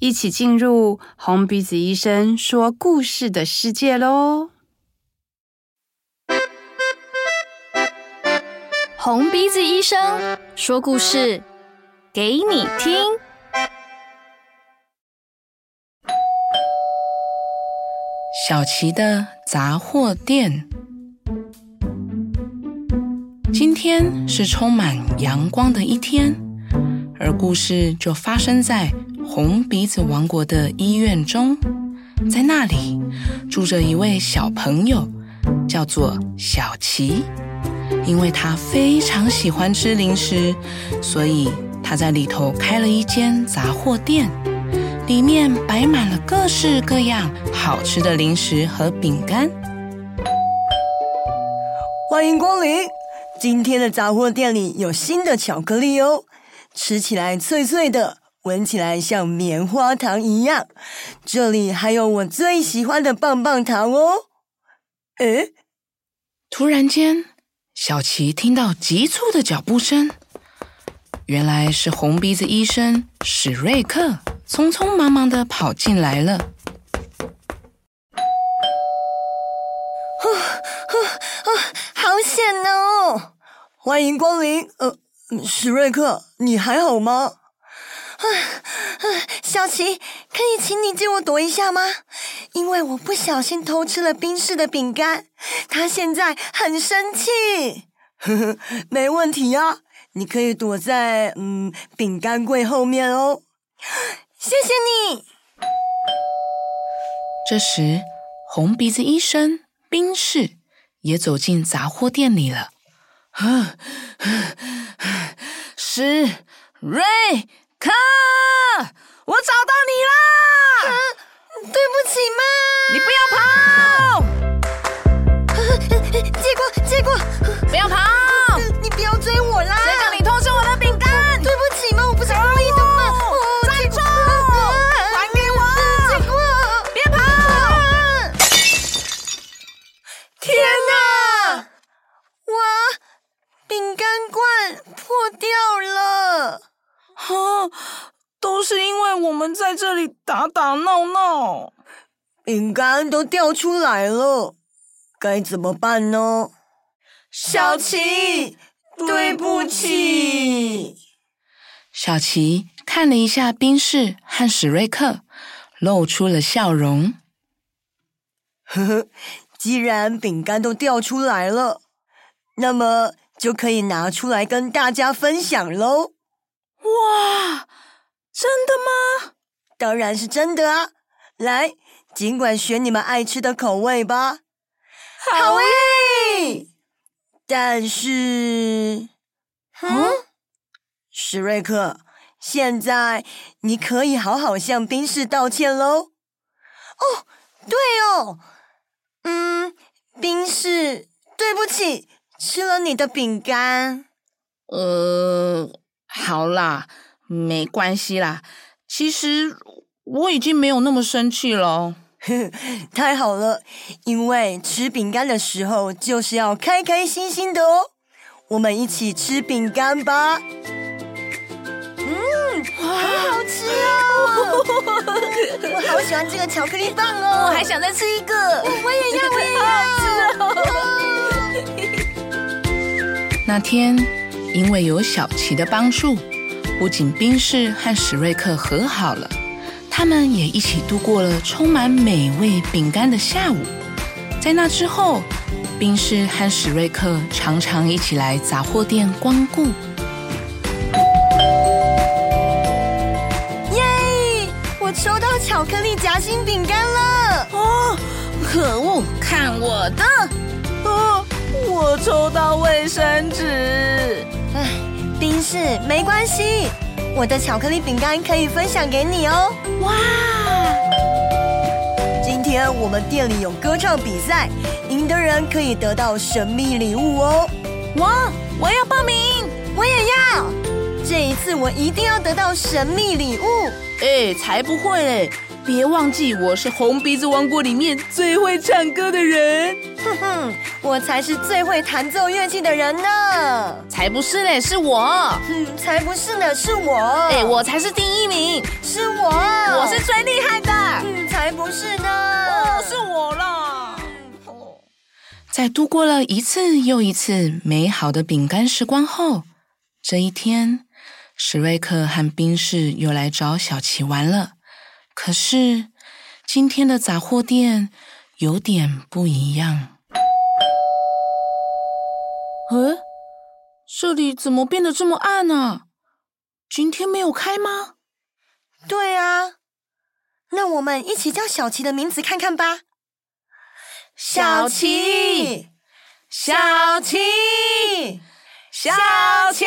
一起进入红鼻子医生说故事的世界喽！红鼻子医生说故事给你听。小琪的杂货店。今天是充满阳光的一天，而故事就发生在。红鼻子王国的医院中，在那里住着一位小朋友，叫做小琪。因为他非常喜欢吃零食，所以他在里头开了一间杂货店，里面摆满了各式各样好吃的零食和饼干。欢迎光临，今天的杂货店里有新的巧克力哦，吃起来脆脆的。闻起来像棉花糖一样，这里还有我最喜欢的棒棒糖哦。诶，突然间，小琪听到急促的脚步声，原来是红鼻子医生史瑞克匆匆忙忙的跑进来了。好险哦！欢迎光临。呃，史瑞克，你还好吗？啊啊！小琪，可以请你借我躲一下吗？因为我不小心偷吃了冰室的饼干，他现在很生气。呵呵，没问题啊，你可以躲在嗯饼干柜后面哦。谢谢你。这时，红鼻子医生冰室也走进杂货店里了。呵呵呵，史瑞。卡，我找到你啦！啊，对不起嘛，你不要跑！们在这里打打闹闹，饼干都掉出来了，该怎么办呢？小琪，对不起。小琪看了一下冰室和史瑞克，露出了笑容。呵呵，既然饼干都掉出来了，那么就可以拿出来跟大家分享喽。哇，真的吗？当然是真的啊！来，尽管选你们爱吃的口味吧。好耶！但是，嗯，史瑞克，现在你可以好好向宾士道歉喽。哦，对哦，嗯，宾士，对不起，吃了你的饼干。呃。好啦，没关系啦。其实我已经没有那么生气了。太好了，因为吃饼干的时候就是要开开心心的哦。我们一起吃饼干吧。嗯，好好吃哦！我好喜欢这个巧克力棒哦，我还想再吃一个。我也要，我也要。好好吃哦。那天。因为有小琪的帮助，不仅宾士和史瑞克和好了，他们也一起度过了充满美味饼干的下午。在那之后，宾士和史瑞克常常一起来杂货店光顾。耶！我抽到巧克力夹心饼干了！哦，可恶！看我的！哦，我抽到卫生纸。唉，宾士，没关系，我的巧克力饼干可以分享给你哦。哇！今天我们店里有歌唱比赛，赢的人可以得到神秘礼物哦。哇，我要报名，我也要。这一次我一定要得到神秘礼物。哎，才不会嘞！别忘记，我是红鼻子王国里面最会唱歌的人。哼哼，我才是最会弹奏乐器的人呢。才不是嘞，是我。哼，才不是呢，是我。哎，我才是第一名，是我。我是最厉害的。嗯，才不是呢。哦，是我啦。在度过了一次又一次美好的饼干时光后，这一天，史瑞克和宾士又来找小琪玩了。可是今天的杂货店有点不一样。呃，这里怎么变得这么暗呢？今天没有开吗？对啊，那我们一起叫小琪的名字看看吧。小琪，小琪，小琪。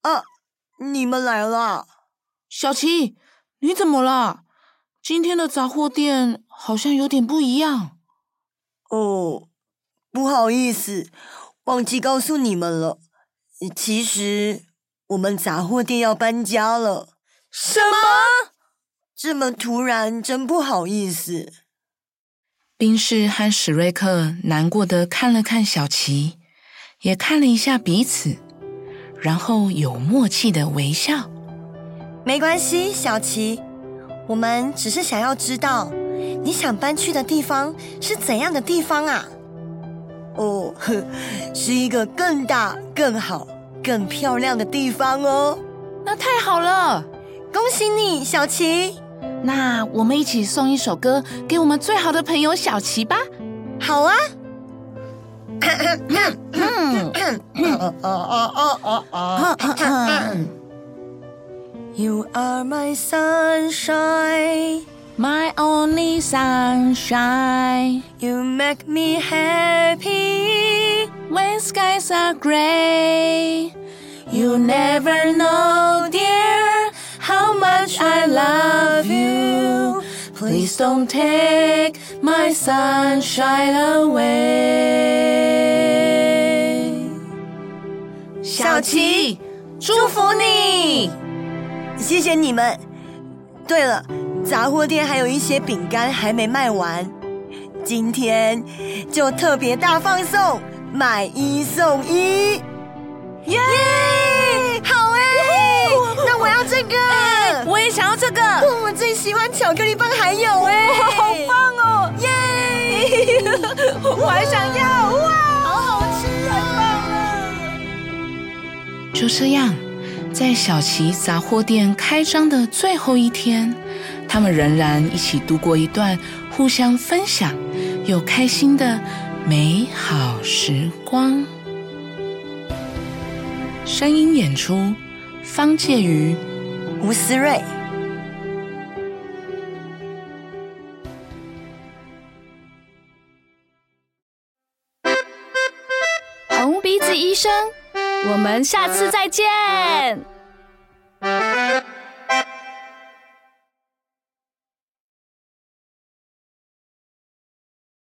啊，你们来了。小琪，你怎么了？今天的杂货店好像有点不一样。哦，不好意思，忘记告诉你们了。其实我们杂货店要搬家了。什么？这么突然，真不好意思。冰士和史瑞克难过的看了看小琪，也看了一下彼此，然后有默契的微笑。没关系，小琪，我们只是想要知道你想搬去的地方是怎样的地方啊？哦，呵，是一个更大、更好、更漂亮的地方哦。那太好了，恭喜你，小琪。那我们一起送一首歌给我们最好的朋友小琪吧。好啊。You are my sunshine, my only sunshine. You make me happy when skies are gray. You never know, dear, how much I love you. Please don't take my sunshine away. 小琪，祝福你。 谢谢你们。对了，杂货店还有一些饼干还没卖完，今天就特别大放送，买一送一。耶、yeah!！好哎，那我要这个，我也想要这个。我最喜欢巧克力棒，还有哎，好棒哦！耶、yeah!！我还想要哇，好好吃啊！太棒了！就这样。在小琪杂货店开张的最后一天，他们仍然一起度过一段互相分享又开心的美好时光。声音演出：方介瑜、吴思睿。红鼻子医生，我们下次再见。